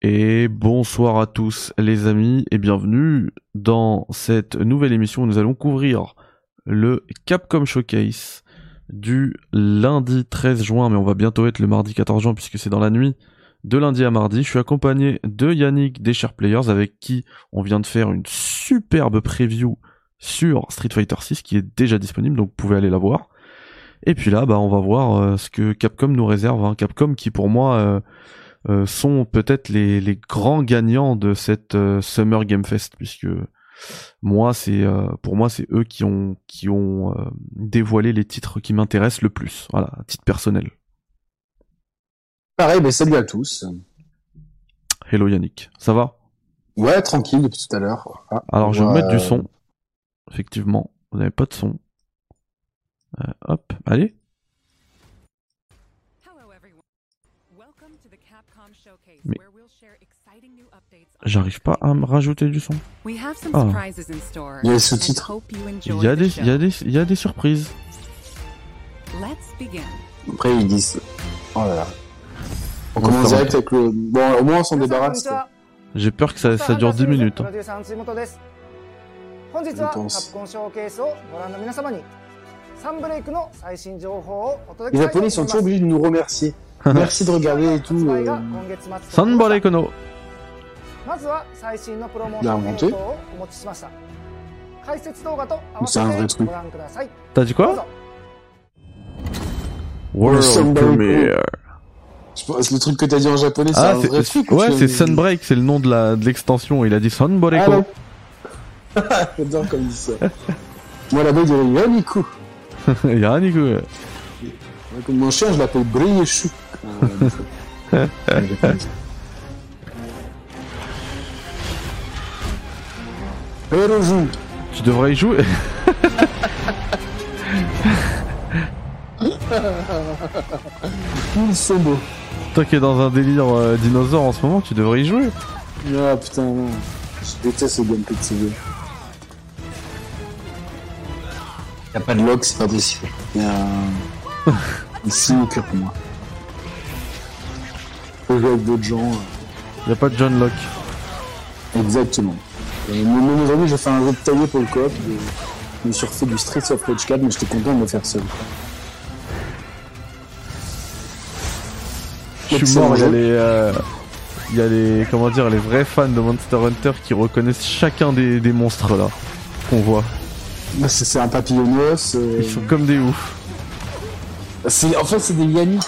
Et bonsoir à tous les amis et bienvenue dans cette nouvelle émission où nous allons couvrir le Capcom Showcase du lundi 13 juin, mais on va bientôt être le mardi 14 juin puisque c'est dans la nuit de lundi à mardi. Je suis accompagné de Yannick des Players avec qui on vient de faire une superbe preview sur Street Fighter 6 qui est déjà disponible donc vous pouvez aller la voir. Et puis là, bah, on va voir euh, ce que Capcom nous réserve. Hein. Capcom qui pour moi euh, euh, sont peut-être les, les grands gagnants de cette euh, Summer Game Fest puisque moi c'est euh, pour moi c'est eux qui ont qui ont dévoilé les titres qui m'intéressent le plus. Voilà à titre personnel. Pareil ben salut à tous. Hello Yannick. Ça va? Ouais tranquille depuis tout à l'heure. Ah, alors je vais mettre du son. Effectivement vous n'avez pas de son. Hop allez j'arrive pas à me rajouter du son. Ah. Il y a des sous-titres. Il y a des, il y a des, il y a des surprises. Après ils disent. Oh là là. On commence direct avec le. Bon, au moins on s'en débarrasse. J'ai peur que ça, ça dure 10 minutes. Hein. Les Japonais sont toujours obligés de nous remercier. Merci de regarder et tout. Euh... Sanbare Kono. Il a inventé. C'est un vrai truc. T'as dit quoi World Premiere. Le truc que t'as dit en japonais, c'est ah, un vrai truc. Ouais, c'est Sunbreak, c'est le nom de l'extension. Il a dit Sanboreko. Ah, J'adore comme il dit ça. Moi là-bas, il dirait Yaniku. Yaniku. Comme mon chien, je l'appelle Briyeshu. Joue. Tu devrais y jouer. C'est beau. Toi qui es dans un délire euh, dinosaure en ce moment, tu devrais y jouer. Ah putain, non. Je déteste ce gameplay de ce jeu. Y'a pas de lock, c'est pas possible. Y'a un. Ici, pire pour moi. Faut jouer avec d'autres gens. Y'a pas de John Locke. Exactement. Et même aujourd'hui, j'ai fait un jeu de taillé pour le coop. Je me suis refait du Street of Rage 4, mais j'étais content de le faire seul. Je suis mort, il y a les. Euh, il y a les. Comment dire, les vrais fans de Monster Hunter qui reconnaissent chacun des, des monstres là. Qu'on voit. Bah, c'est un papillonnos. Euh... Ils sont comme des oufs. En fait, c'est des Yannick.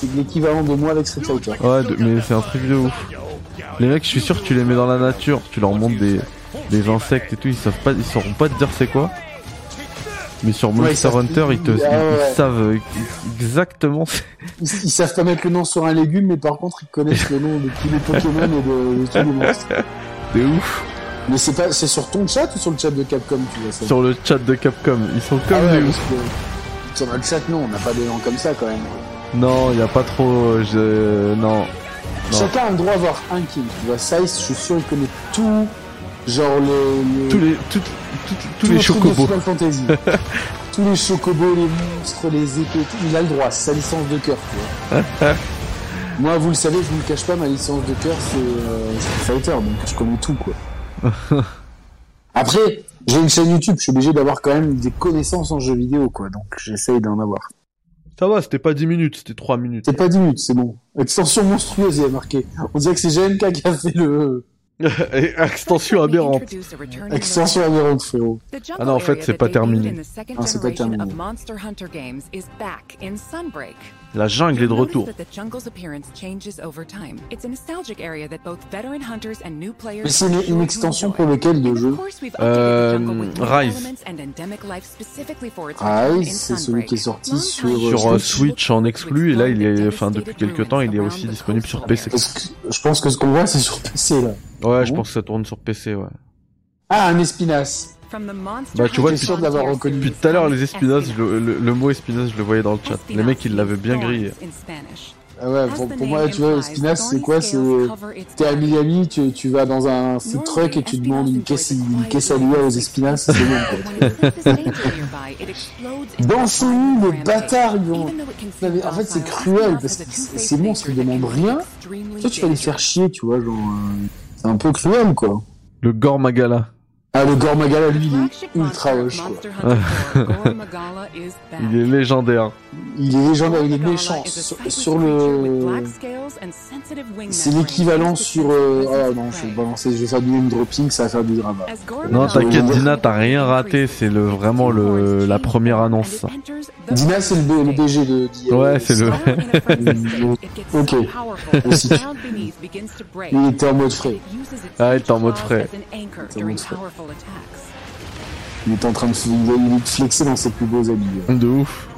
C'est l'équivalent de moi avec Street Fighter. Ouais, de... mais c'est un truc de ouf. Les mecs, je suis sûr que tu les mets dans la nature, tu leur montres des, des insectes et tout, ils savent pas, ils sauront pas te dire c'est quoi. Mais sur Monster ouais, Hunter, ils, te, ah, ouais. ils, savent exactement. Ils, ils, savent pas mettre le nom sur un légume, mais par contre, ils connaissent le nom de tous les Pokémon et de, de tous les monstres. C'est ouf. Mais c'est pas, c'est sur ton chat ou sur le chat de Capcom tu vois ça? Sur le chat de Capcom, ils sont comme ah des ouf. Sur notre chat, non, on n'a pas des noms comme ça quand même. Non, y a pas trop. Je... Non. Chacun a le droit d'avoir un kill. Tu vois, Size, je suis sûr, il connaît tout. Genre les. Tous les. Tout, tout, tous les chocobos. Fantasy. tous les chocobos, les monstres, les épées. Il a le droit, c'est sa licence de cœur, tu vois. Moi, vous le savez, je vous le cache pas, ma licence de cœur, c'est euh, Fighter, donc je connais tout, quoi. Après, j'ai une chaîne YouTube, je suis obligé d'avoir quand même des connaissances en jeux vidéo, quoi. Donc j'essaye d'en avoir. Ça va, c'était pas 10 minutes, c'était 3 minutes. C'était pas 10 minutes, c'est bon. Extension monstrueuse, il y a marqué. On dirait que c'est GMK qui a fait le... Extension aberrante. Extension aberrante, frérot. Ah non, en fait, c'est pas terminé. Non, c'est pas terminé. La jungle est de retour. Mais c'est une, une, extension pour lequel de jeu euh, Rise. Rise, c'est celui qui est sorti sur, sur euh, Switch en exclu et là, il est, enfin, depuis quelques temps, il est aussi disponible sur PC. Je pense que ce qu'on voit, c'est sur PC là. Ouais, je pense que ça tourne sur PC, ouais. Ah, un Espinas. Bah tu vois, sûr de l'avoir reconnu. Depuis tout à l'heure, les Espinas, le, le, le, mot Espinas, je le voyais dans le chat. Les mecs, ils l'avaient bien grillé. Ah ouais, pour, pour moi, tu vois, Espinas, c'est quoi C'est t'es à Miami, tu, tu vas dans un food truck et tu demandes une caisse, une caisse à aux Espinas, c'est bon. Quoi. dans son lit, le bâtard, ils ont... Non, mais en fait, c'est cruel parce que ces monstres ils demandent rien. Toi, tu vas les faire chier, tu vois, genre. euh, C'est un peu cruel, quoi. Le Gore Magala. Ah, le Gormagala, lui, il est ultra hoche, quoi. Il est légendaire. Il est légendaire, il est méchant. Sur, sur le. C'est l'équivalent sur. Euh... Ah non, je vais balancer, je vais faire du name dropping, ça va faire du drama. Non, t'inquiète, Dina, t'as rien raté. C'est le vraiment le la première annonce. Dina, c'est le, le BG de. d'hier. Ouais, c'est le. Ok. Aussi. Il était en mode frais. Ah, il était en mode frais. en mode frais. Il était en train de il est flexer dans ses plus beaux habits. De ouf.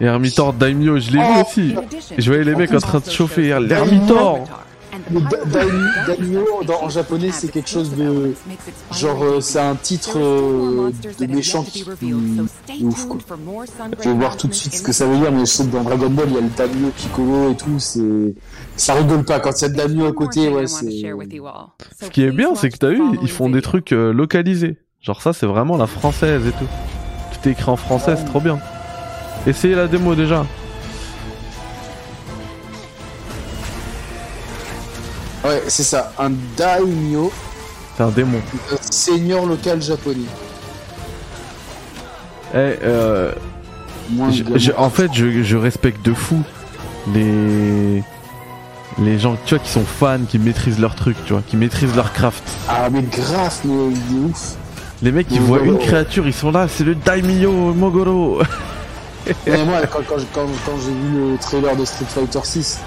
Et Hermitor Daimyo, je l'ai vu aussi. Je voyais les mecs en train de chauffer. L'Hermitor Le Da- Daimyo, en japonais, c'est quelque chose de. Genre, euh, c'est un titre euh, de méchant qui. ouf, quoi. Je vais voir tout de suite ce que ça veut dire, mais je sais que dans Dragon Ball, il y a le Daimyo Piccolo et tout, c'est. Ça rigole pas. Quand il y a le Daimyo à côté, ouais, c'est. Ce qui est bien, c'est que t'as vu, ils font des trucs euh, localisés. Genre ça, c'est vraiment la française et tout. Tout est écrit en français, c'est trop bien. Essayez la démo déjà. Ouais, c'est ça. Un Daimyo, C'est un démon. un seigneur local japonais. Eh, euh, je- je- en fait, je, je respecte de fou les les gens, tu vois, qui sont fans, qui maîtrisent leur truc, tu vois, qui maîtrisent leur craft. Ah, mais grave, mais ouf. Les mecs, ils voient une créature, ils sont là, c'est le Daimyo Mogoro. Mais moi, quand, quand, quand, quand j'ai vu le trailer de Street Fighter 6,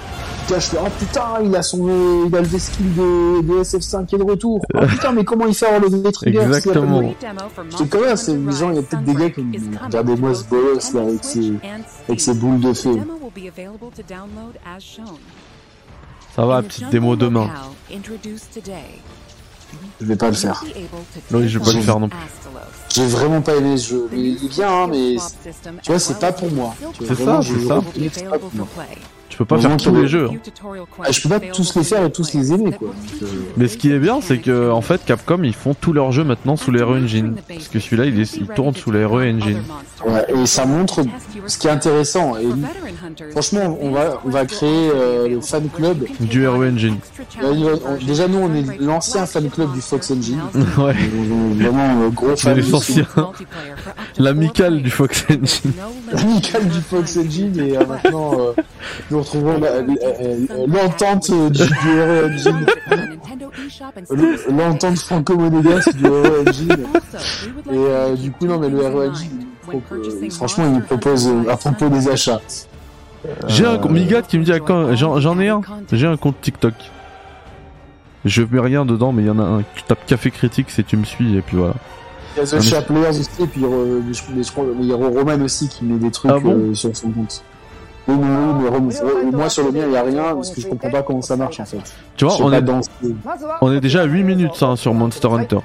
je fais, oh putain, il a son, euh, il a le skill de, de SF5 qui est de retour. Oh putain, mais comment il fait à relever les triggers Exactement. Je te connais, c'est gens, il y a peut-être des gars qui me disent, regardez-moi ce bolos là avec ses, avec ses boules de feu. Ça va, petite démo demain. Je vais pas le faire. Oui, je vais pas le faire non plus. J'ai vraiment pas aimé ce jeu. Mais il est bien, hein, mais tu vois, c'est pas pour moi. C'est vraiment, ça, je- c'est ça. Peux pas faire tous les jeux. hein. Ah, je peux pas tous les faire et tous les aimer, quoi. Euh, Mais ce qui est bien, c'est que en fait, Capcom, ils font tous leurs jeux maintenant sous les RE Engine. Parce que celui-là, il, est- il tourne sous les RE Engine. Ouais, et ça montre ce qui est intéressant. Et franchement, on va, on va créer euh, le fan club. Du RE Engine. Déjà, nous, on est l'ancien fan club du Fox Engine. Ouais. Vraiment euh, gros C'est fan. L'amical du Fox Engine. Amical du Fox Engine et euh, maintenant euh, nous l'entente euh, du, du l'entente franco-monégasque du Engine. Et euh, du coup, non, mais le il pro- euh, franchement, il nous propose à propos des achats. J'ai un Migat qui me dit à quand j'en ai un. J'ai un compte TikTok. Je mets rien dedans, mais il y en a un. Tu tapes Café Critique si tu me suis et puis voilà. Il y a The aussi, et puis euh, je, il y a Roman aussi qui met des trucs Ah bon euh, sur son compte. Oui, mais, oui, mais Rom- euh, moi sur le mien, il n'y a rien parce que je comprends pas comment ça marche en fait. Tu vois, on est, danser. on est déjà à 8 minutes ça, hein, sur Monster Hunter.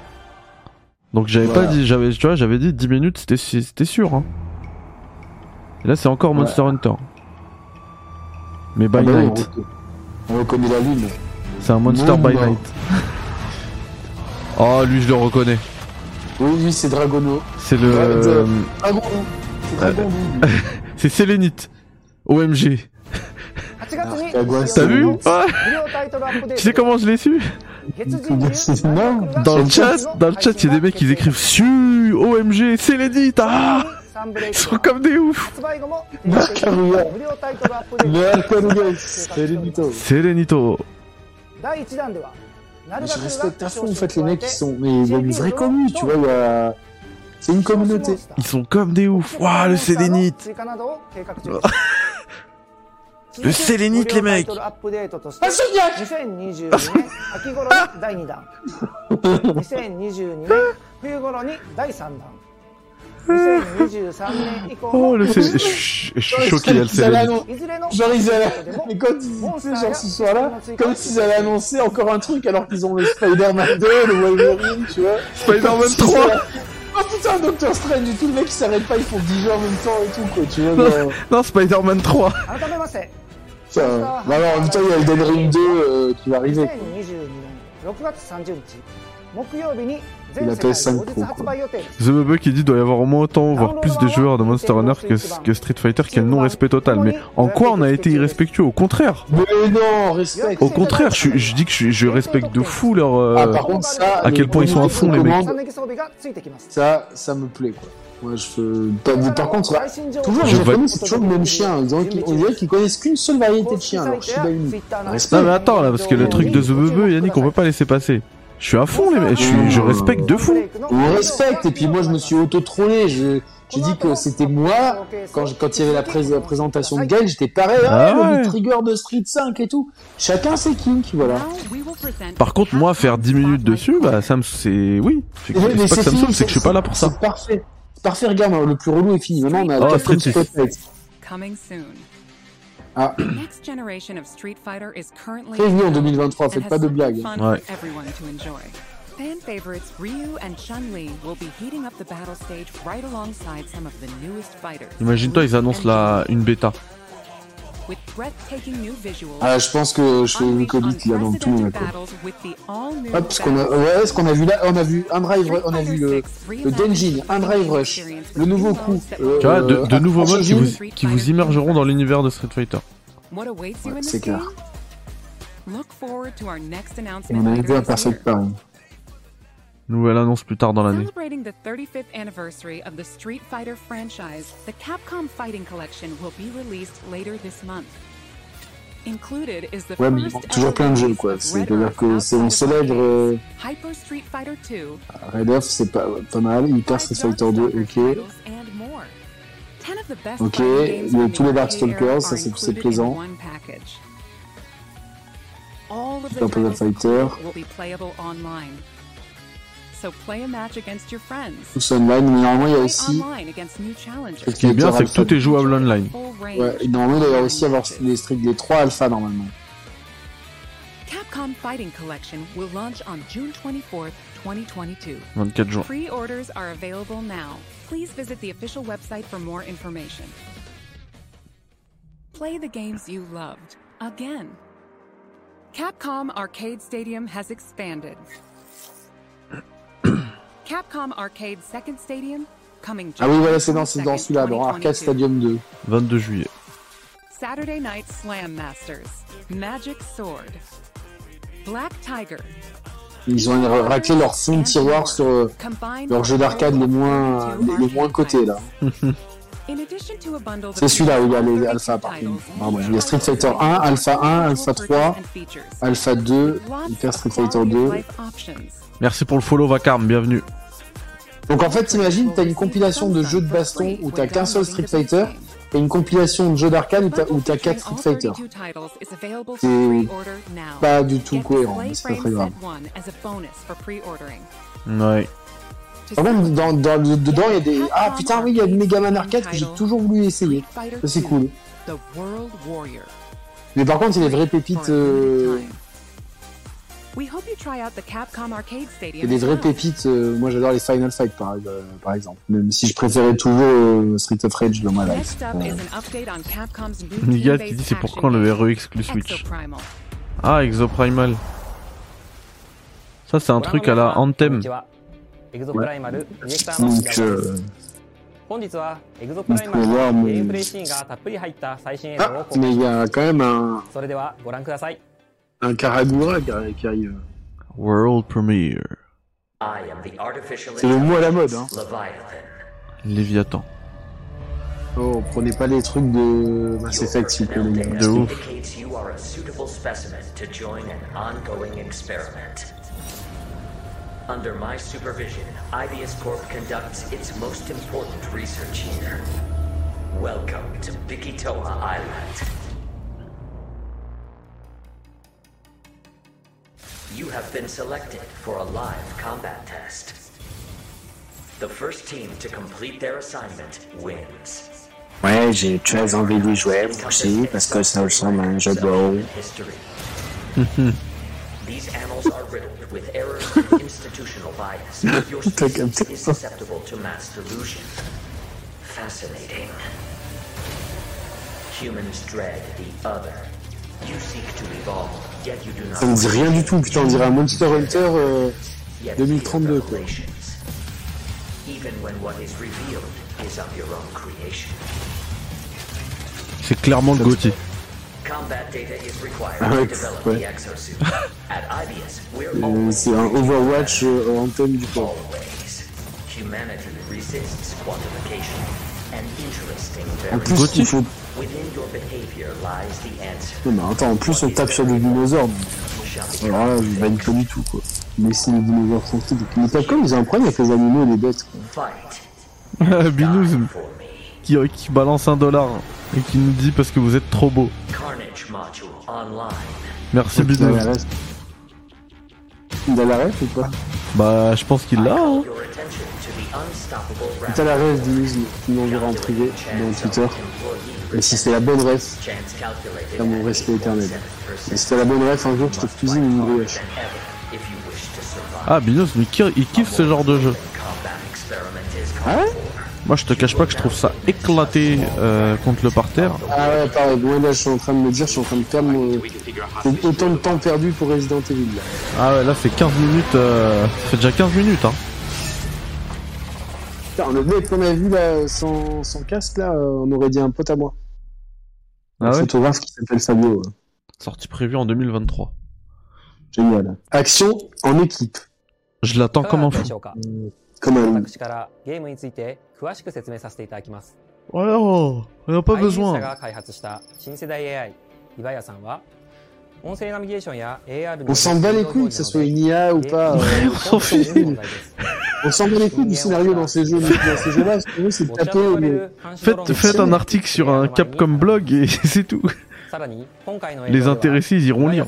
Donc j'avais Voilà. pas dit, j'avais, tu vois, j'avais dit 10 minutes, c'était, c'était sûr. Hein. Et là, c'est encore Monster Hunter. Mais by Ah bah night. on, reconna- on reconnaît la lune. C'est un Monster Non, by non. night. oh, lui, je le reconnais. Oui, oui, c'est Dragono. C'est le, euh, Dragon, c'est Dragon. c'est Sélénite. OMG. Kagwa, T'as vu. Ah, Tu sais comment je l'ai su Non. Dans le chat, dans le chat, il y a des mecs qui écrivent Su, OMG, Sélénite. Ah, ils sont comme des oufs. Serenito. Je respecte à fond en fait les mecs qui sont. Mais il y a une vraie commune, tu vois, il y a. C'est une communauté. Ils sont comme des oufs. Waouh, le Sélénite. Le Sélénite, les mecs. Ah, Soniac 2022年秋頃に第2弾2022年冬頃に第3弾2023年以降 Oh, も le Sélénite. Je suis choqué, il y a le Ils allaient Sélénite. annoncer- いずれの Genre ils allaient, mais quand ils disaient genre ce soir-là, comme s'ils allaient annoncer encore un truc alors qu'ils ont le Spider-Man 2, le Wolverine, tu vois. Spider-Man Comme si 3. ça- Oh putain, Doctor Strange et tout, le mec il s'arrête pas, ils font 10 jeux en même temps et tout quoi, tu vois. genre. Non, Spider-Man 3. Bah alors, en même temps, il y a Elden Ring 2 euh, qui va arriver. Quoi. La PS5 The Bubble qui dit doit y avoir au moins autant, voire plus de joueurs de Monster Hunter que, Street Fighter, quel non-respect total. Mais en quoi on a été irrespectueux? Au contraire Mais non, respect Au contraire, je, je dis que je, je, respecte de fou leur. Euh, ah, par contre, ça, à quel point ils sont à fond, les mecs. Ça, ça me plaît, quoi. Ouais, je par contre, toujours c'est toujours le même chien. Ils ont... On dirait qu'ils connaissent qu'une seule variété de chien, alors Shiba Inu. Respect. Non, mais attends, là, parce que le truc de Zebebe, Yannick, on peut pas laisser passer. Je suis à fond, les. Je, respecte de fou. On respecte, et puis moi, je me suis auto-trollé. Je... J'ai dit que c'était moi, quand, il y avait la, présentation de Gale, j'étais pareil, ah, ah le trigger de Street 5 et tout. Chacun ses kinks, voilà. Par contre, moi, faire 10 minutes dessus, bah, ça me, c'est, oui. C'est pas que ça me c'est que je suis pas là pour ça. Parfait. Parfait, regarde, le plus relou est fini. Maintenant, on a Oh, Street Spotlight. Coming soon. Ah. Next generation of Street Fighter is currently Prévenu en 2023, and faites has pas de blagues. fun Ouais. for everyone to enjoy. Fan favorites Ryu and Chun-Li will be heating up the battle stage right alongside some of the newest fighters. Imagine-toi, ils annoncent la... une bêta. Ah, je pense que je fais unleash Nicolas là dans tout. all-new Ah, parce qu'on a, ouais, ce qu'on a vu là, on a vu un drive, on a vu le, 6 le Denjin, un drive rush, le nouveau coup. euh, Tu vois, de, de euh, nouveaux modes qui vous, qui vous immergeront dans l'univers de Street Fighter. Ouais, c'est clair. On a été à year. Perfect Paris. Nouvelle annonce plus tard dans l'année. Celebrating the 35th anniversary of the Street Fighter franchise, the Capcom Fighting Collection will be released later this month. Included is the Ouais, mais toujours plein de jeux, quoi. C'est-à-dire que c'est on célèbre euh, Hyper Street Fighter 2, Red Earth, c'est pas, pas mal, Hyper Street Fighter 2, ok. titles, and more. 10 of the best Ok, fighting games il y a from tous les Darkstalkers, ça, c'est- plaisant. Super Puzzle Fighter. So play a match against your friends. Tous online, mais normalement, il y a Play aussi, online against new challenges. Ce qui est bien, c'est que tout est jouable online. Full range ouais, normalement, il doit y avoir aussi avoir matches. les Street, les trois alpha, normalement. Capcom Fighting Collection will launch on June 24th, 2022. 24 juin. Pre-orders are available now. Please visit the official website for more information. Play the games you loved again. Capcom Arcade Stadium has expanded. Capcom Arcade Second Stadium coming Ah oui, voilà, c'est dans, c'est dans 22nd, celui-là, dans Arcade 2022. Stadium 2. 22 juillet. Saturday Night Slam Masters, Magic Sword, Black Tiger. Ils ont raclé leur fond de tiroir sur euh, Combined leurs jeux d'arcade les moins, les moins cotés, là. C'est celui-là où il y a les alphas, par contre. Il y a Street Fighter 1, Alpha 1, Alpha 3, Alpha 2, Hyper Street Fighter 2. Merci pour le follow, Vacarme, bienvenue. Donc en fait, t'imagines, t'as une compilation de jeux de baston où t'as qu'un seul Street Fighter et une compilation de jeux d'arcade où t'as, où t'as 4 Street Fighter. C'est Pas du tout cohérent, mais c'est pas très grave. Ouais. Par contre, dans, dans, le- dedans, il y a des... Ah putain, oui, il y a le Megaman Arcade que j'ai toujours voulu essayer. Ça, c'est cool. Mais par contre, il y a des vraies pépites... euh, Il y a des vraies pépites... euh, Moi, j'adore les Final Fight, par, euh, par exemple. Même si je préférais toujours euh, Street of Rage dans ma life. Euh, Nigat qui dit c'est pour quand le RE exclu Switch. Ah, Exoprimal. Ça, c'est un truc à la Anthem. エグゾプライマルディレクターの Donc, 平野です euh, 本日はエグゾプライマル Faut voir の mon- ゲームプレイシーンがたっぷり入った最新映像を Ah, 公開 mais il y a quand même un, それではご覧ください un Karagura qui arri- qui arrive. World Premiere. I am the artificial C'est le mot à la mode, hein. Leviathan. Léviathan. Oh, prenez pas les trucs de Mass Effect, s'il vous plaît, les gars. De ouf. Under my supervision, IBS Corp conducts its most important research here. Welcome to Bikitoa Island. You have been selected for a live combat test. The first team to complete their assignment wins. Ouais, j'ai très envie d'y jouer aussi parce que ça ressemble à un jeu de rôle. with errors and institutional bias. Your species is susceptible to mass delusion. Fascinating. Humans dread the other. You seek to evolve, yet you do not Ça me dit rien du tout, putain, on dirait un Monster Hunter euh, yet 2032, fear quoi. revelations. Even when what is revealed is of your own creation. C'est clairement le Gauthier. Ouais, develop ouais. the exosuit. At IBS, we're Euh, always C'est un Overwatch euh, en thème du port. always. Humanity resists quantification. An interesting En plus, il faut... Within your behavior lies the answer. Non, mais attends, en plus, on tape sur des dinosaures. Alors là, je valide pas du tout, quoi. Laisser les dinosaures tranquilles. Mais Capcom, ils ont un problème avec les animaux et les bêtes, quoi. Binous qui balance un dollar et qui nous dit parce que vous êtes trop beau. Carnage module online. Merci Il a ref. Il a la ref ou pas Bah, je pense qu'il l'a. hein. unstoppable T'as la ref, Denise, tu m'enverras en privé dans Twitter. Et si c'est la bonne ref, t'as mon respect éternel. 8.7% Et si t'as la bonne ref, un jour, je te cuisine une brioche. than ever if you wish to survive. Ah, Binous, mais il kiffe ce genre de jeu. Ah ouais? Moi, je te cache pas que je trouve ça éclaté euh, contre le parterre. Ah ouais, pareil. Moi, là, je suis en train de me dire, je suis en train de perdre mon... autant de temps perdu pour Resident Evil. Là. Ah ouais, là, fait 15 minutes. Euh... Ça fait déjà 15 minutes, hein. Putain, le mec qu'on a vu là, sans, sans casque, là, euh, on aurait dit un pote à moi. Ah un ouais photographe qui s'appelle Fabio. Sortie prévue en 2023. Génial. Action en équipe. Je l'attends comme un fou. Comme un on pas besoin. On s'en bat les couilles que ce soit une IA ou pas. on s'en bat les couilles du scénario dans ces jeux-là, Faites, un article sur un Capcom blog et c'est tout. Les intéressés, iront lire.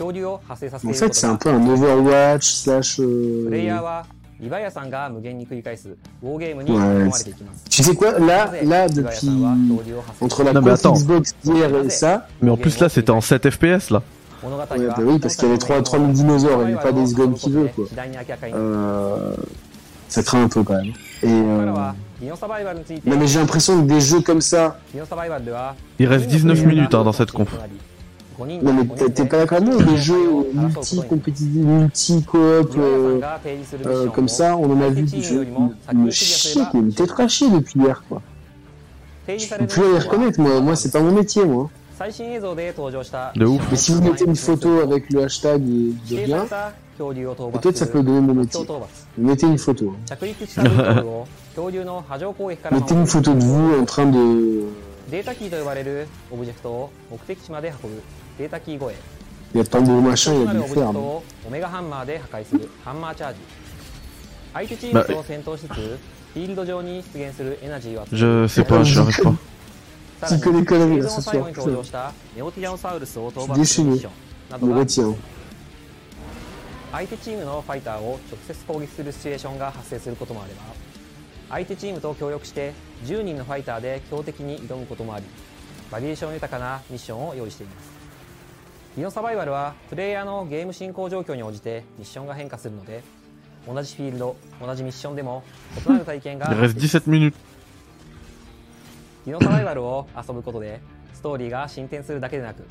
En fait, c'est un peu un Overwatch slash. Euh, はリバヤさんが無限に繰り返すウォーゲームに込まれていきます。 Tu sais quoi Là, なぜ là, リバヤさんは depuis 恐竜を発生 entre la Non, mais conf attends. Xbox d'hier et ça. Mais en plus, là, c'était en 7 FPS, là. 物語は Ouais, bah oui, parce qu'il y avait 3 3000 dinosaures, il n'y a pas des secondes qui veut, quoi. 次第に明らかに Euh... Ça craint un peu quand même. Et ここ euh... からはディノサバイバルについて Non mais j'ai l'impression que des jeux comme ça, ディノサバイバルでは Il reste 19 minutes hein, dans cette conf. non mais t'es t'es pas d'accord avec moi, des jeux multi-compétitifs, multi-coop, euh, euh, comme ça, on en a vu des jeux me chier, mais me tétra chier depuis hier quoi. Je peux plus les reconnaître, moi, moi c'est pas mon métier moi. 最新映像で登場した De ouf. Mais si vous mettez une photo avec le hashtag et de 指定さ bien, れた恐竜を討伐 peut-être ça peut donner mon 国 métier. 境討伐 Mettez une photo. 着陸した分恐竜を恐竜の波状攻撃から Mettez une photo de vous en train de... データキーと呼ばれるオブジェクトを目的地まで運ぶ データキー護衛 Il y a tant de machin, il y な a る du オメガハンマーで破壊するハンマーチャージ。相手チームと戦闘しつつフィールド上に出現するエナジーを集め Je sais pas, je arrive pas. Tu connais conneries, 映 là, 像 ce の最後 soir. に登場したネオティラノサウルスを討 Je suis ミッション。など Je が retiens. 相手チームのファイターを直接攻撃するシチュエーションが発生することもあれば相手チームと協力して10人のファイターで強敵に挑むこともありバリエーション豊かなミッションを用意していますディノサバイバルはプレイヤーのゲーム進行状況に応じてミッションが変化するので同じフィールド同じミッションでも異なる体験が Il reste 17 minutes. ディノサバイバルを遊ぶことでストーリーが進展するだけでなく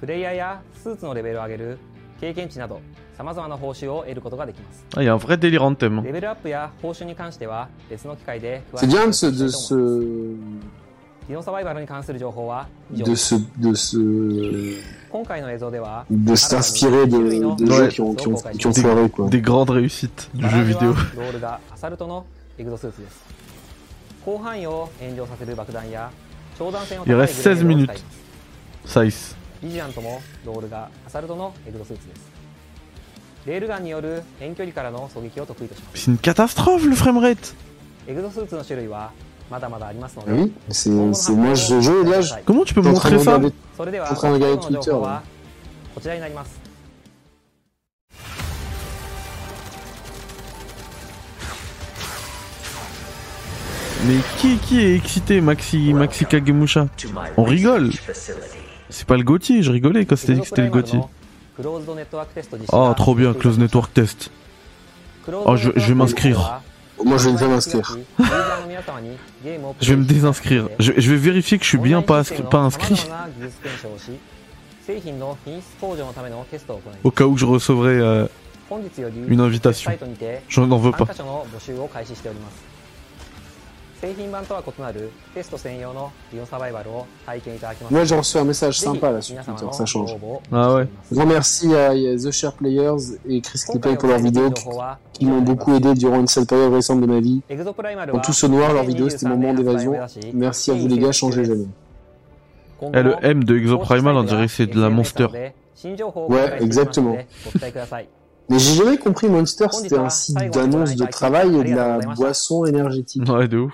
プレイヤーやスーツのレベルを上げる経験値など様々な報酬を得ることができます Ah, il y a un vrai délire en thème. レベルアップや報酬に関しては別の機会で詳しくディノサバイバルに関する情報は以上 de です se, de se, 今回の映像では de s'inspirer de, de jeux qui ont, qui ont, qui ont foiré quoi. Des grandes réussites du バ jeu ラージ vidéo. はロールがアサルトのエグゾスーツです広範囲を炎上させる爆弾や長弾線を Il 高い reste 16グレードを使い minutes. ます Size. ビジラントもロールがアサルトのエグゾスーツですレールガンによる遠距離からの狙撃を得意とします C'est une catastrophe le framerate. エグゾスーツの種類は Oui, c'est moi je joue là. Je... Comment tu peux montrer ça en train de regarder Twitter. Mais qui, qui est excité, Maxi, Kagemusha? On rigole C'est pas le Gauthier, je rigolais quand c'était que c'était le Gauthier. Oh, trop bien, Close Network Test. Oh, je, je vais m'inscrire. Moi, je vais m'inscrire. je vais me désinscrire. Je, vais vérifier que je suis bien pas, inscrit. Au cas où je recevrai euh, une invitation. Je n'en veux pas. 製品版とは異なるテスト専用のリオンサバイバルを体験いただきます Moi, j'ai reçu un message ぜひ sympa là sur 皆様 Twitter, の ça change. ご応募を Ah ouais. お待ちしております Grand merci à The Share Players et Chris 今 Clippel 回 pour leurs お伝えでき vidéos る情報は qui m'ont beaucoup aidé durant une seule période récente de ma vie. エグゾプライマル Dans は tout ce noir, leurs vidéos, c'était mon moment 2023 d'évasion. 年発売を目指し Merci à vous les gars, changez jamais. 今後 Eh, も le M de Exoprimal, on dirait que c'est de la Monster. SNS で新情報を Ouais, 公開していきますの exactement. でご期待ください Mais j'ai jamais compris Monster, c'était un site d'annonce de travail et de la boisson énergétique. Ouais, de ouf.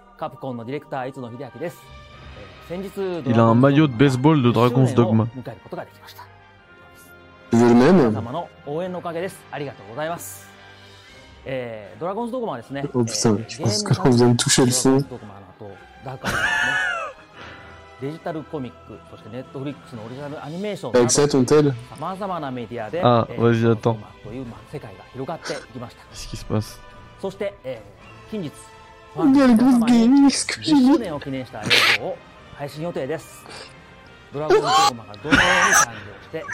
カプコンのディレクター、いつの秀明です。先日、ドラゴンズドグマ。で。す。ンですね、デジタルコミック、そして、え、近日、ファンの皆様に Gaming, ce que 10 j'ai 周 dit. 年を記念した映像を配信予定です。ドラゴンズドグマがどのように誕生して、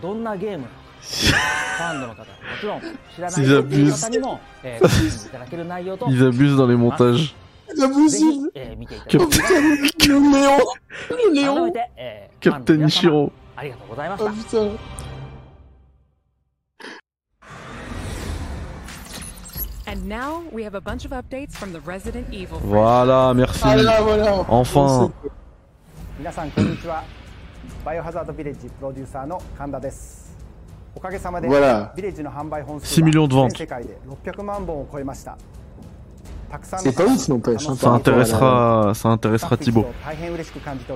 どんなゲームなのか、ファンの方はもちろん知らない.方にも、えー、楽しんでいただける内容と、Ils abusent dans les montages. Impossible. ひ、えー見ていただき Oh putain, le Léon Léon Captain 皆様 Ishiro. ありがとうございまし Oh た。Voilà, merci. Ah enfin. Voilà. 6 millions de ventes. C'est pas ouf n'empêche. Ça intéressera, ça intéressera Thibaut.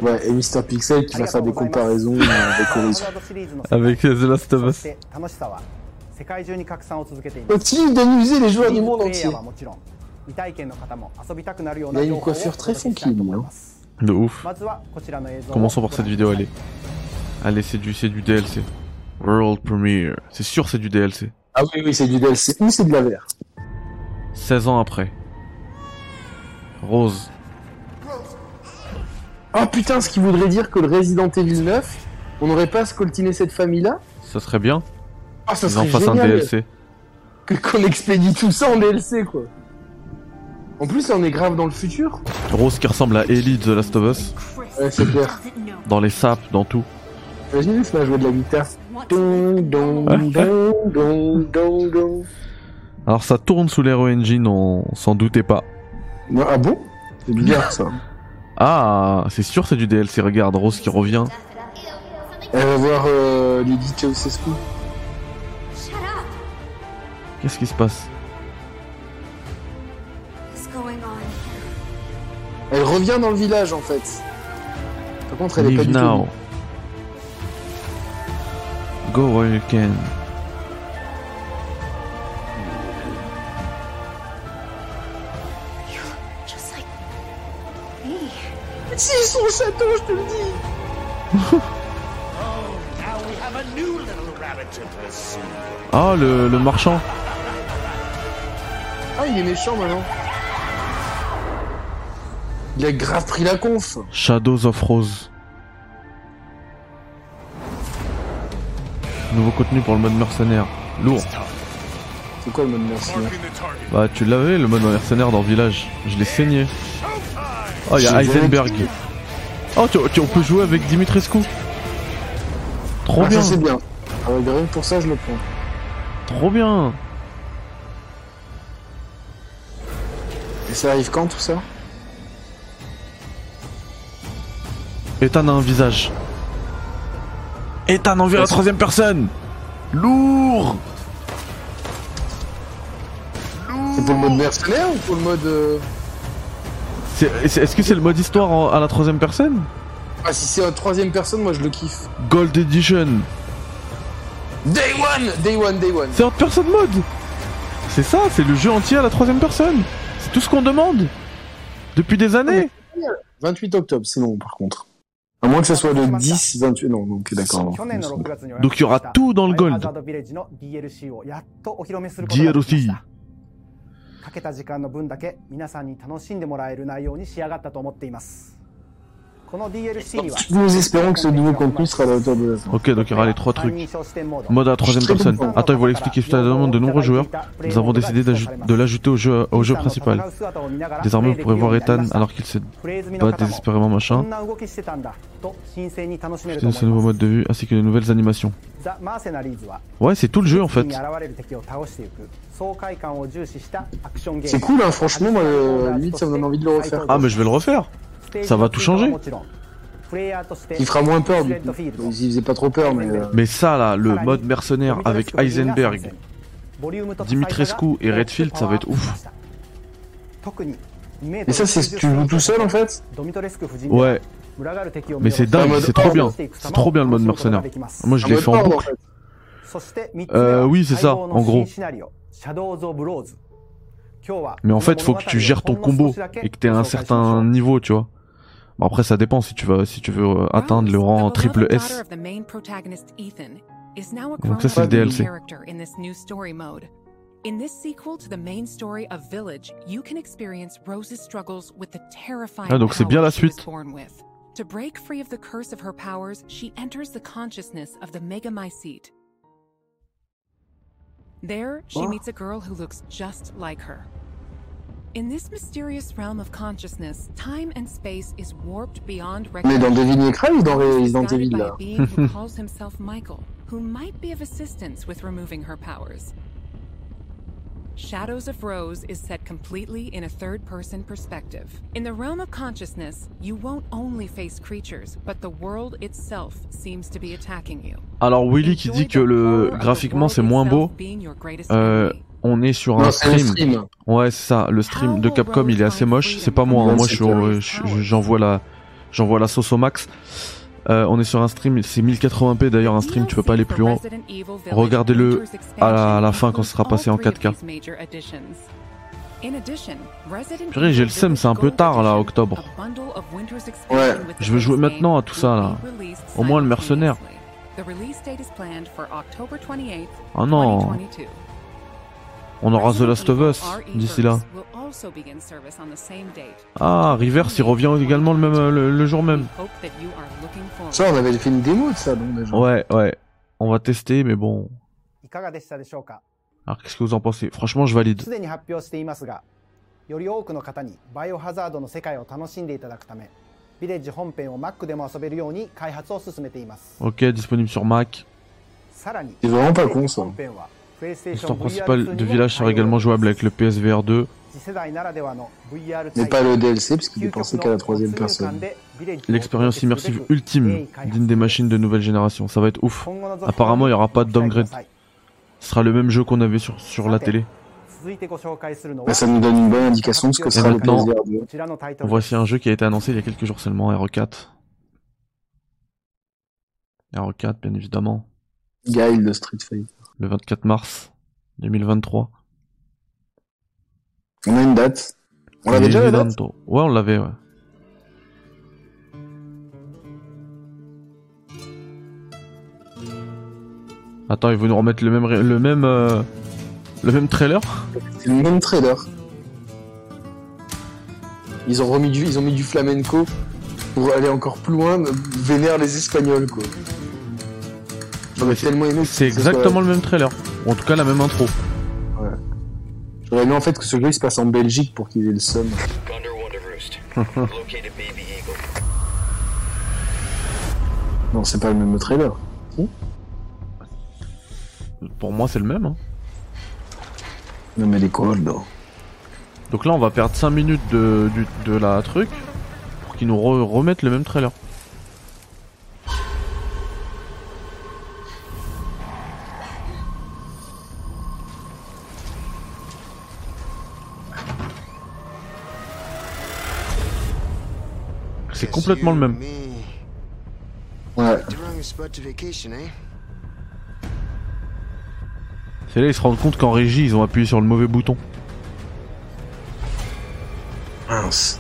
Ouais, et Mr. Pixel qui va faire des comparaisons avec, avec The Last of Us. して楽しさは世界中に拡散を続けています Continue d'amuser les joueurs du プ monde レイヤ entier. ーはもちろん未体験の方も遊びたくなるような Il a une 情報をお coiffure 届 très けしたいと思い funky, ます De ouf. まずはこちらの映像を Commençons par cette vidéo, allez. Allez, c'est du, c'est du DLC. World Premiere. C'est sûr, c'est du DLC. Ah oui, oui, c'est du DLC ou c'est de la VR. 16 ans après. Rose. Ah putain, ce qui voudrait dire que le Resident Evil 9, on n'aurait pas scoltiné cette famille-là Ça serait bien. Ah, ça serait un DLC. que qu'on expédie tout ça en DLC, quoi. En plus, on est grave dans le futur. Rose qui ressemble à Ellie de The Last of Us. Ouais, c'est clair. Dans les sapes, dans tout. Imagine si on a joué de la guitare. Dong. Alors ça tourne sous l'Hero Engine, on s'en doutait pas. Ah bon? C'est bizarre, ça. Ah, c'est sûr, c'est du DLC. Regarde, Rose qui revient. Elle va voir euh, Lady Ceausescu. Qu'est-ce qui se passe? Elle revient dans le village, en fait. Par contre, elle est pas Leave du now. tout... Go where you can. Just like me. C'est son château, je te le dis Ah, le, le marchand. Ah, il est méchant, maintenant. Il a grave pris la conf. Shadows of Rose. Nouveau contenu pour le mode mercenaire. Lourd. C'est quoi le mode mercenaire Bah, tu l'avais, le mode mercenaire dans Village. Je l'ai saigné. Oh, il y a Heisenberg. Oh, tu, tu- on peut jouer avec Dimitrescu. Trop Ah, bien. c'est bien. Ah rien pour ça, je le prends. Trop bien. Et ça arrive quand, tout ça Ethan a un visage. Ethan en vue à la troisième personne. Lourd. C'est pour le mode mercenaire ou pour le mode... euh, Est-ce que c'est le mode histoire en- à la troisième personne Ah, si c'est en troisième personne, moi, je le kiffe. Gold Edition. one Day one, day one. Third person mode C'est ça, c'est le jeu entier à la troisième personne C'est tout ce qu'on demande Depuis des années 28 octobre, c'est non, par contre. À moins que ça soit le 10, 28, non, ok, d'accord. non. 去年の6月に Donc il y aura tout dans le バイオハ gold ザードビレッジの DLC をやっとお披露目することができまし DLC たかけた時間の分だけ皆さんに楽しんでもらえる内容に仕上がったと思っていますこの DLC には nous espérons que ce nouveau contenu sera à la hauteur de la Ok, donc il y aura les trois trucs. Mode à la troisième personne. Attends, ils vont l'expliquer tout à la demande de nombreux joueurs. Nous avons décidé de l'ajouter au jeu, principal. Désormais, vous pourrez voir Ethan alors qu'il se bat désespérément machin. C'est ce nouveau mode de vue ainsi que de nouvelles animations. Ouais, c'est tout le jeu en fait. C'est cool, hein, franchement, moi, euh, limite, ça me donne envie de le refaire. Ah, mais je vais le refaire. Ça va tout changer. Il fera moins peur, du coup. Il faisait pas trop peur, mais... euh, Mais ça là, le mode mercenaire avec Heisenberg, Dimitrescu et Redfield, ça va être ouf. Et ça, c'est tu joues tout seul, en fait? Ouais, mais c'est dingue, c'est trop bien. C'est trop bien le mode mercenaire. Moi je en l'ai mode fait en boucle. Euh, oui, c'est ça, en gros. Mais en fait, faut que tu gères ton combo et que t'aies un certain niveau, tu vois. Bon, après, ça dépend si tu vas, si tu veux euh, atteindre le rang triple S. Donc ça, c'est le DLC. in this sequel to the main story of Village, you can experience Rose's struggles with the terrifying Ah, donc c'est bien la she was suite. born with. To break free of the curse of her powers, she enters the consciousness of the Megamycete. There, she Oh. meets a girl who looks just like her. In this mysterious realm of consciousness, time and space is warped beyond Mais dans recognition. Devil May Cry ou dans Rose is Resident guided Evil, by là a being who calls himself Michael, who might be of assistance with removing her powers. Shadows of Rose is set completely in a third person perspective. In the realm of consciousness, you won't only face creatures, but the world itself seems to be attacking you. Alors Willy qui dit que le graphiquement c'est moins beau. Euh, on est sur un Non, c'est un stream. stream. Ouais, c'est ça. Le stream de Capcom, il est assez moche. C'est pas moi. hein. Moi, je- je- j'envoie la, j'envoie la sauce au max. Euh, on est sur un stream. C'est 1080p d'ailleurs. Un stream, tu peux pas aller plus loin. Regardez-le à la, à la fin quand ce sera passé en 4K. Purée, j'ai le seum, c'est un peu tard là, octobre. Ouais. Je veux jouer maintenant à tout ça là. Au moins le mercenaire. Oh non. On aura The Last of Us d'ici là. Ah, Reverse, il revient également le même le, le jour même. Ça, on avait fait une démo de ça, donc, déjà. Ouais, ouais. On va tester, mais bon. いかがでしたでしょうか Alors, qu'est-ce que vous en pensez Franchement, je valide. すでに発表していますがより多くの方にバイオハザードの世界を楽しんでいただくためビレッジ本編を Mac でも遊べるように開発を進めています Ok, disponible sur Mac. さらに C'est vraiment pas con, ça. 本編は PlayStation L'histoire principale de Village sera également jouable avec le PSVR 2. Mais pas le DLC, parce qu'il est pensé qu'à la troisième personne. L'expérience immersive ultime d'une des machines de nouvelle génération, ça va être ouf. Apparemment, il n'y aura pas de downgrade. Ce sera le même jeu qu'on avait sur, sur la télé. Bah, ça nous donne une bonne indication de ce que sera le PSVR Voici un jeu qui a été annoncé il y a quelques jours seulement, RE4. RE4, bien évidemment. Guile de Street Fighter. Le 24 mars 2023. On a une date. On l'avait déjà la date? Ouais, on l'avait, ouais. Attends, ils vont nous remettre le même, le même, euh, le même trailer? C'est le même trailer. Ils ont remis du, ils ont mis du flamenco pour aller encore plus loin, vénère les Espagnols quoi. J'aurais tellement aimé. que C'est ce soit- exactement le même trailer. Ou en tout cas la même intro. J'aurais aimé en fait que ce jeu il se passe en Belgique pour qu'ils aient le seum. non, c'est pas le même trailer. Pour moi, c'est le même. hein. Non mais les là. Donc là, on va perdre 5 minutes de, du- de la truc pour qu'ils nous re- remettent le même trailer. C'est complètement le même. Ouais. C'est là ils se rendent compte qu'en régie ils ont appuyé sur le mauvais bouton. Mince.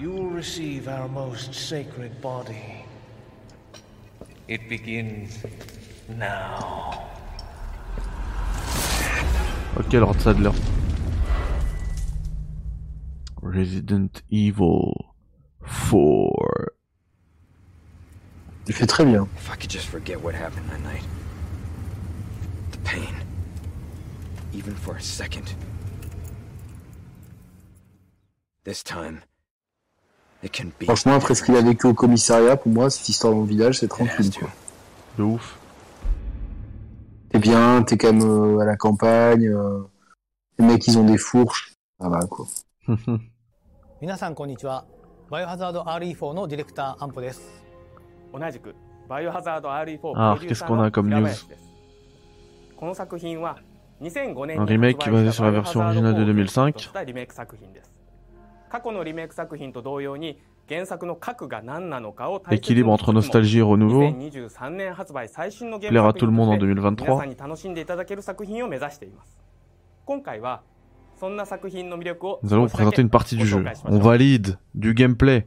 You will receive our most sacred body. It begins now. Ok, Lord Sadler. Resident Evil 4. Il fait très bien. If I could just forget what happened that night. The pain. Even for a second. This time, it can be. Franchement, après ce qu'il a vécu au commissariat, pour moi, cette histoire dans le village, c'est tranquille, quoi. De ouf. T'es bien, t'es quand même euh, à la campagne, euh, les mecs, ils ont des fourches. Ça va, quoi. 皆さんこんにちは。バイオハザード RE4 のディレクター安保です。同じくバイオハザード RE4 のディーこの作品は2005年に発売したリメイク作品です。過去のリメイク作品と同様に原作の核が何なのかを体験するのも2023年発売最新のゲームとして皆さんに楽しんでいただける作品を目指しています。今回は Nous allons 少しだけ présenter une partie du jeu. 介しましょ On う valide du gameplay.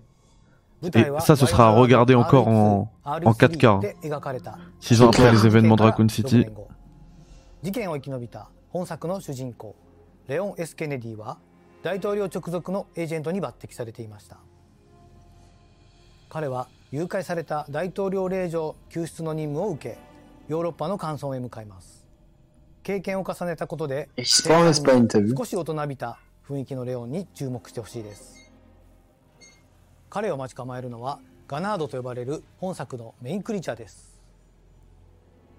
舞 Et ça, ce sera à regarder encore en, en 4K. で描かれた Six ans après les événements Raccoon City. 6年後事件を生き延びた本作の主人公レオン・ S・ ケネディは大統領直属のエージェントに抜擢されていました彼は誘拐された大統領令嬢救出の任務を受けヨーロッパの乾燥へ向かいます経験を重ねたことで Et c'est pas en Espagne, t'as vu 少し大人びた雰囲気のレオンに注目してほしいです彼を待ち構えるのはガナードと呼ばれる本作のメインクリーチャーです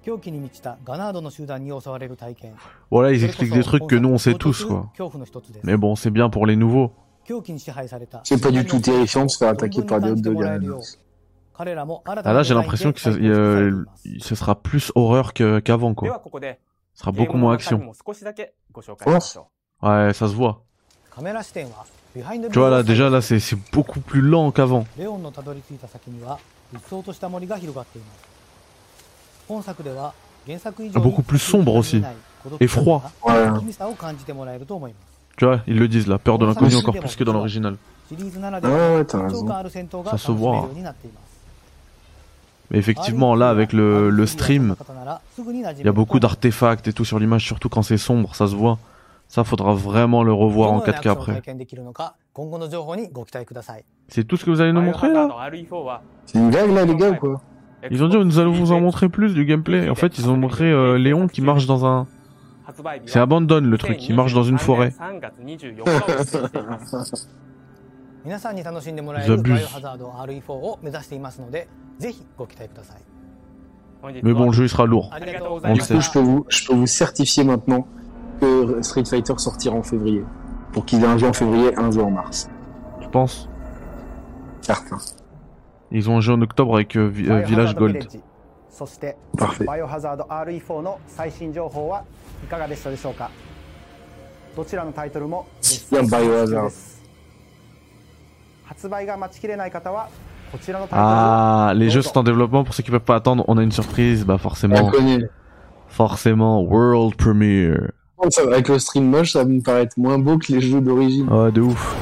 狂気に満ちたガナードの集団に襲われる体験 Voilà, ils expliquent des trucs que nous on sait tous, quoi. 恐怖の一つです Mais bon, c'est bien pour les nouveaux. 狂気に支配された C'est pas du tout terrifiant de se faire attaquer par des 存分に感じて hot もらえる dogs. よう彼らも新 Ah た là, な j'ai デザインで l'impression que ce, 開発されています ce sera plus horreur que- qu'avant, では quoi. ここで Ce sera ゲー beaucoup ムの moins 中身 action. も少しだけご紹介しましょ Ouais, ça se voit. カメラ視点はビハインド Tu vois là, déjà là, c'est c'est beaucoup plus lent qu'avant. レオンのたどり着いた先には鬱蒼とした森が広がっています本作では原作以上に Beaucoup plus sombre aussi. 孤独 Et froid. はい不気味さを感じてもらえると思います Tu vois, ils le disent là, peur de l'inconnu encore plus que dans l'original. シリーズならで Ah は ouais, の t'as 緊張 raison. 感ある戦闘が Ça 楽 se しめる voit. ようになっています Mais effectivement, là, avec le, le stream, il y a beaucoup d'artefacts et tout sur l'image, surtout quand c'est sombre, ça se voit. Ça, faudra vraiment le revoir en 4K après. C'est tout ce que vous allez nous montrer là C'est une blague là, les gars, ou quoi Ils ont dit, nous allons vous en montrer plus du gameplay. En fait, ils ont montré euh, Léon qui marche dans un. C'est abandonne le truc, il marche dans une forêt. 皆さんに楽しんでもらえるバイオハザード RE4 を目指していますので、ぜひご期待ください。Mais bon, le jeu sera lourd. On du coup, je peux, vous, je peux vous certifier maintenant que Street Fighter sortira en février. Pour qu'il ait un jeu en février, un jeu en mars. Tu penses? Certain. Ils ont un jeu en octobre avec euh, euh, Village Gold. Parfait. バイオハザード RE4 ah, les jeux sont en développement pour ceux qui peuvent pas attendre. On a une surprise, bah forcément, forcément, World Premiere. Ça, avec le stream moche, ça va me paraître moins beau que les jeux d'origine. Ouais, de ouf.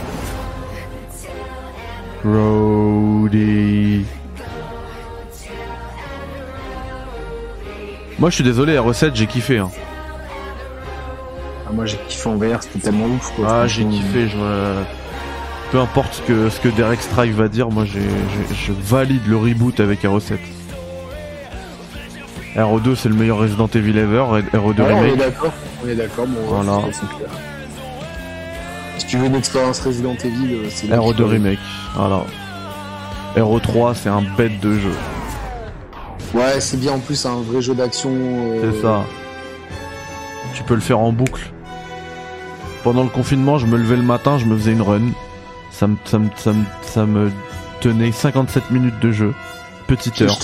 Brody. Moi, je suis désolé, R7, j'ai kiffé. Hein. Ah, moi, j'ai kiffé en VR, c'était tellement ouf, quoi. Ah, j'ai kiffé. Je... Peu importe ce que, ce que Derek Strike va dire, moi, je valide le reboot avec R7. RO2, c'est le meilleur Resident Evil ever. RO2 Ouais, on est Remake. d'accord, on est d'accord, bon, Voilà. c'est- c'est clair. Si tu veux une expérience Resident Evil, euh, c'est là RO2 qu'il faut- Remake. Voilà. RO3, c'est un bête de jeu. Ouais, c'est bien en plus, un vrai jeu d'action. euh, C'est ça. Tu peux le faire en boucle. Pendant le confinement, je me levais le matin, je me faisais une run. Ça me, ça me, ça me, ça me tenait 57 minutes de jeu. Petite heure.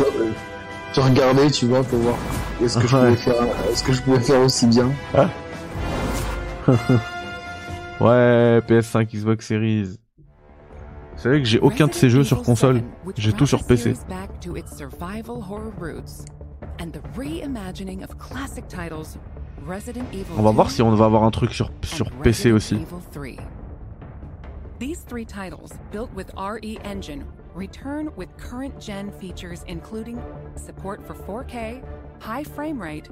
je regardais, tu vois, pour voir est-ce que, je Ouais. pouvais faire, est-ce que je pouvais faire aussi bien. Ouais, PS5, Xbox Series. Vous savez que j'ai aucun de ces jeux sur console. J'ai tout sur PC. On va 2 voir si on va avoir un truc sur, sur PC aussi. Evil 3. These three titles, built with RE Engine, return with current gen features including support for 4K, high frame rate,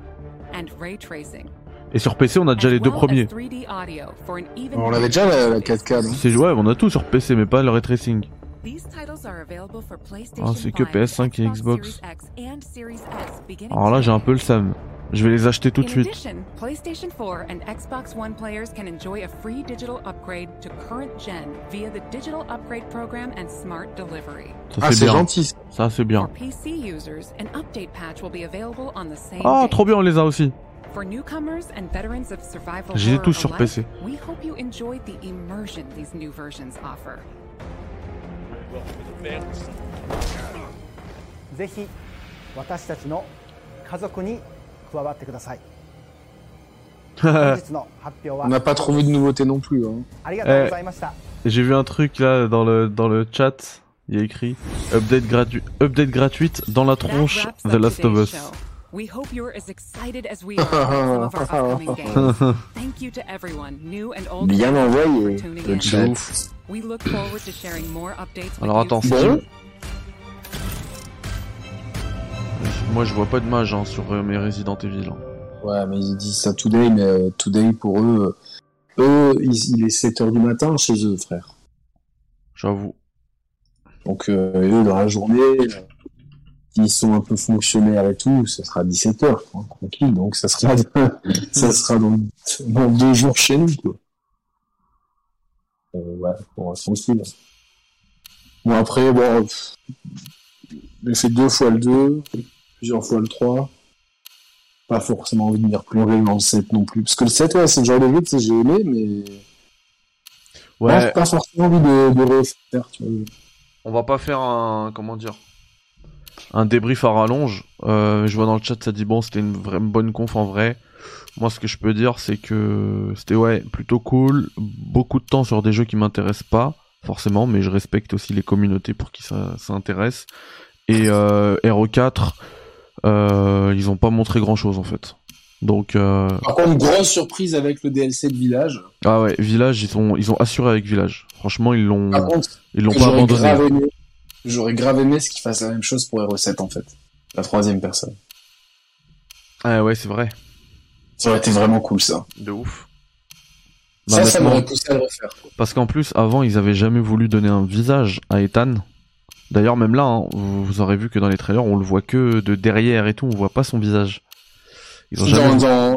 and ray tracing. Et sur PC, on a déjà les deux premiers. 3D audio for an even On l'avait déjà la, la 4K, non C'est ouais, on a tout sur PC, mais pas le ray tracing. Ah, c'est que 5, PS5 et Xbox. Alors là, j'ai un peu le today. Je vais les acheter tout de suite. Ah, Ça c'est bien. Oh, trop bien, on les a aussi. J'ai tout sur PC. We hope you enjoyed the immersion these new versions offer. 加わってください本日の発表は On n'a pas trouvé de nouveauté non plus. Hein. ありがとうございました、 J'ai vu un truc là dans le dans le chat. Il y a écrit update gratuit update gratuite dans la That tronche wraps The up Last of today's Us. show. We hope you're as excited as we are about some of our upcoming games. Thank you to everyone, new and old, Bien fans, envoyé, for tuning le in. chat. We look forward to sharing more updates with Alors you attends, soon. Moi je vois pas de mage hein, sur euh, mes Resident Evil. hein. Ouais, mais ils disent ça today, mais euh, today pour eux, euh, eux, ils- il est 7h du matin chez eux, frère. J'avoue. Donc euh, eux, dans la journée, euh, ils sont un peu fonctionnaires et tout, ça sera 17h, tranquille. Donc ça sera, ça sera dans, dans deux jours chez nous, quoi. Euh, ouais, bon, tranquille. Bon après, bon, pff, j'ai fait deux fois le 2, plusieurs fois le 3. Pas forcément envie de me replonger dans le 7 non plus. Parce que le 7, ouais, c'est le genre de jeu que j'ai aimé, mais Ouais. pas, pas forcément envie de, de refaire, tu vois. On va pas faire un comment dire un débrief à rallonge. Euh, je vois dans le chat ça dit bon c'était une vraie bonne conf en vrai. Moi ce que je peux dire c'est que c'était ouais plutôt cool, beaucoup de temps sur des jeux qui m'intéressent pas forcément, mais je respecte aussi les communautés pour qui ça, ça intéresse. Et euh, RE4, euh, ils ont pas montré grand chose en fait. Donc euh, Par contre, grosse surprise avec le DLC de Village. ah ouais Village ils ont ils ont assuré avec Village. Franchement ils l'ont ils l'ont pas abandonné. J'aurais grave aimé ce qu'ils fassent la même chose pour RE7 en fait. La troisième personne. Ah ouais c'est vrai. Ça aurait été vraiment cool ça. De ouf. Ça, Bah, ça m'aurait poussé à le refaire. Parce qu'en plus, avant, ils avaient jamais voulu donner un visage à Ethan. D'ailleurs, même là, hein, vous, aurez vu que dans les trailers, on le voit que de derrière et tout, on voit pas son visage. Ils ont Dans, jamais... dans,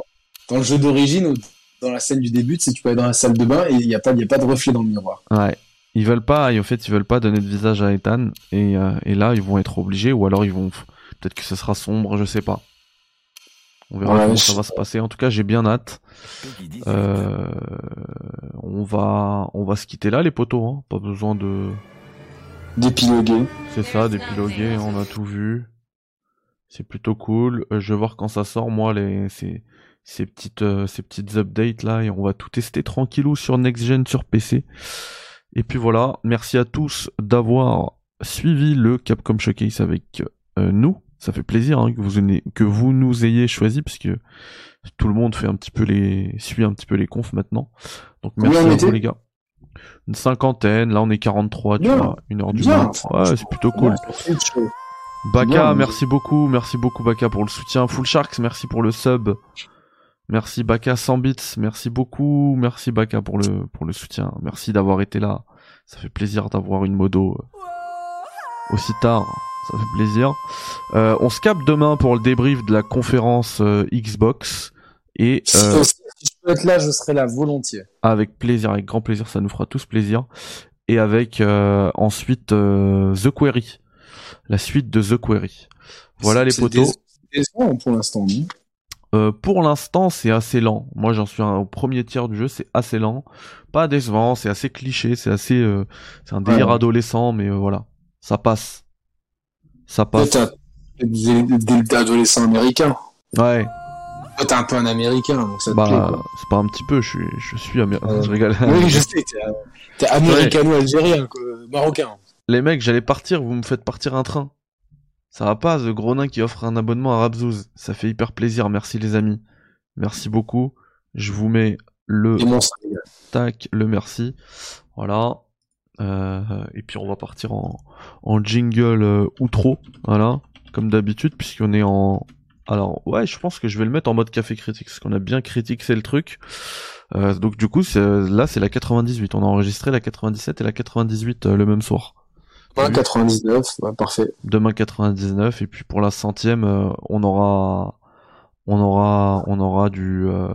dans le jeu d'origine, au- dans la scène du début, c'est tu peux aller dans la salle de bain et il n'y a, pas- y a pas de reflet dans le miroir. Ouais. Ils veulent pas, et en fait, ils veulent pas donner de visage à Ethan. Et, euh, et là, ils vont être obligés, ou alors ils vont. Peut-être que ce sera sombre, je sais pas. On verra Ouais, comment ça va se passer. En tout cas, j'ai bien hâte. Euh, on va, on va se quitter là, les potos. Hein. Pas besoin de. D'épiloguer. C'est ça, d'épiloguer. On a tout vu. C'est plutôt cool. Euh, je vais voir quand ça sort, moi, les ces, ces petites euh, ces petites updates là, et on va tout tester tranquillou sur next gen sur PC. Et puis voilà. Merci à tous d'avoir suivi le Capcom Showcase avec euh, nous. Ça fait plaisir hein, que vous ayez- que vous nous ayez choisi parce que tout le monde fait un petit peu les suit un petit peu les confs maintenant. Donc merci à vous les gars. Une cinquantaine, là on est 43, tu Bien. vois, une heure du Bien. mat. Ouais, c'est plutôt cool. Baka, Bien, merci beaucoup, merci beaucoup Baka pour le soutien. Full Sharks, merci pour le sub. Merci Baka 100 bits, merci beaucoup, merci Baka pour le pour le soutien. Merci d'avoir été là. Ça fait plaisir d'avoir une modo euh, aussi tard. Ça fait plaisir. Euh, on se capte demain pour le débrief de la conférence euh, Xbox et euh, peux être là, je serai là volontiers. avec plaisir, avec grand plaisir, ça nous fera tous plaisir. Et avec euh, ensuite euh, The Query, la suite de The Query. Voilà les potos. dés- décevant pour l'instant, non? Euh, pour l'instant, c'est assez lent. Moi, j'en suis un- au premier tiers du jeu, c'est assez lent. Pas décevant, c'est assez cliché, c'est assez, euh, c'est un délire Ouais. adolescent, mais euh, voilà, ça passe. Ça passe. Des, des, des adolescents américains. Ouais. T'es un peu un américain, donc ça te Bah, plaît, c'est pas un petit peu, je suis, je suis américain. Je rigole. Oui, je sais, t'es, euh, américano-algérien, marocain. Les mecs, j'allais partir, vous me faites partir un train. Ça va pas, The Gros Nain qui offre un abonnement à Rabzouz. Ça fait hyper plaisir, merci les amis. Merci beaucoup. Je vous mets le tac, le merci. Voilà. Euh, et puis on va partir en, en jingle euh, outro, voilà, comme d'habitude, puisqu'on est en... Alors ouais, je pense que je vais le mettre en mode café critique, parce qu'on a bien critiqué le truc. Euh, donc du coup, là c'est la 98. On a enregistré la 97 et la 98 euh, le même soir. Ouais, 99, ouais, parfait. Demain 99 et puis pour la centième euh, on aura on aura on aura du euh,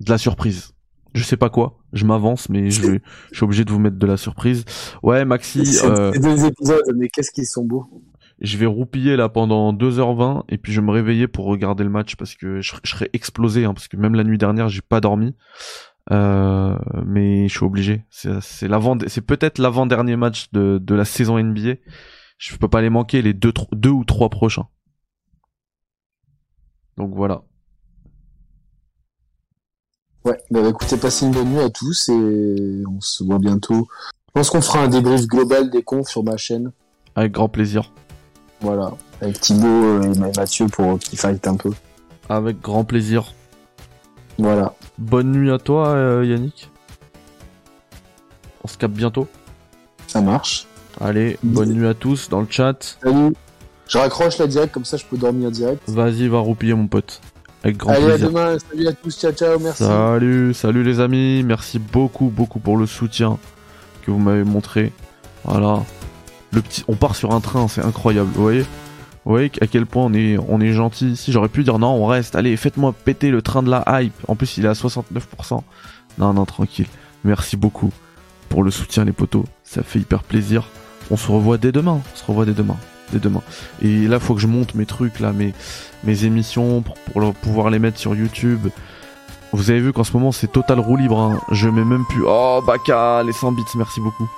de la surprise. Je sais pas quoi, je m'avance mais je, vais- je suis obligé de vous mettre de la surprise. Ouais Maxi, C'est euh, deux épisodes, mais qu'est-ce qu'ils sont beaux. Je vais roupiller là pendant 2h20 et puis je vais me réveiller pour regarder le match parce que je, je serais explosé hein, parce que même la nuit dernière j'ai pas dormi. Euh, mais je suis obligé. C'est l'avant, c'est peut-être l'avant dernier match de, de la saison NBA. Je peux pas les manquer les deux, deux ou trois prochains. Donc voilà. Ouais, bah écoutez, passez une bonne nuit à tous et on se voit bientôt. Je pense qu'on fera un débrief global des confs sur ma chaîne. Avec grand plaisir. Voilà, avec Thibaut euh, et Mathieu pour qu'ils fight un peu. Avec grand plaisir. Voilà. Bonne nuit à toi, euh, Yannick. On se capte bientôt. Ça marche. Allez, bonne nuit à tous dans le chat. Salut. Je raccroche la direct, comme ça je peux dormir direct. Vas-y, va roupiller mon pote. Avec grand Allez, plaisir. à demain. Salut à tous. Ciao, ciao. Merci. Salut, salut les amis, merci beaucoup, beaucoup pour le soutien que vous m'avez montré. Voilà, le petit, on part sur un train, c'est incroyable. Vous voyez, vous voyez à quel point on est, on est gentil ici. J'aurais pu dire non, on reste. Allez, faites-moi péter le train de la hype. En plus, il est à 69%. Non, non, tranquille. Merci beaucoup pour le soutien, les potos. Ça fait hyper plaisir. On se revoit dès demain. On se revoit dès demain. Dès demain. Et là, faut que je monte mes trucs là, mes, mes émissions pour, pour pouvoir les mettre sur YouTube. Vous avez vu qu'en ce moment c'est total roue libre. hein. Je mets même plus. Oh Baka, les 100 bits, merci beaucoup.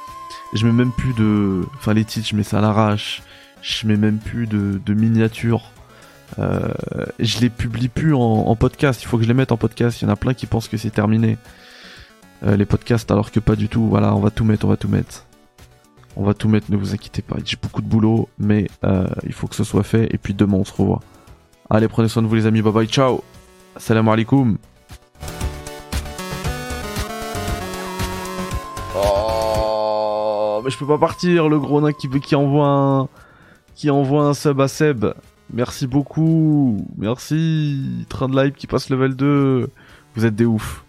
Je mets même plus de. Enfin les titres, je mets ça à l'arrache. Je mets même plus de, miniatures. Euh, je les publie plus en, en podcast. Il faut que je les mette en podcast. Il y en a plein qui pensent que c'est terminé. Euh, les podcasts, alors que pas du tout. Voilà, on va tout mettre, on va tout mettre. On va tout mettre, ne vous inquiétez pas. J'ai beaucoup de boulot, mais euh, il faut que ce soit fait. Et puis demain, on se revoit. Allez, prenez soin de vous, les amis. Bye bye, ciao. Salam alaikum. Je peux pas partir, le gros nain qui, qui envoie un, qui envoie un sub à Seb. Merci beaucoup. Merci. Train de live qui passe level 2. Vous êtes des oufs.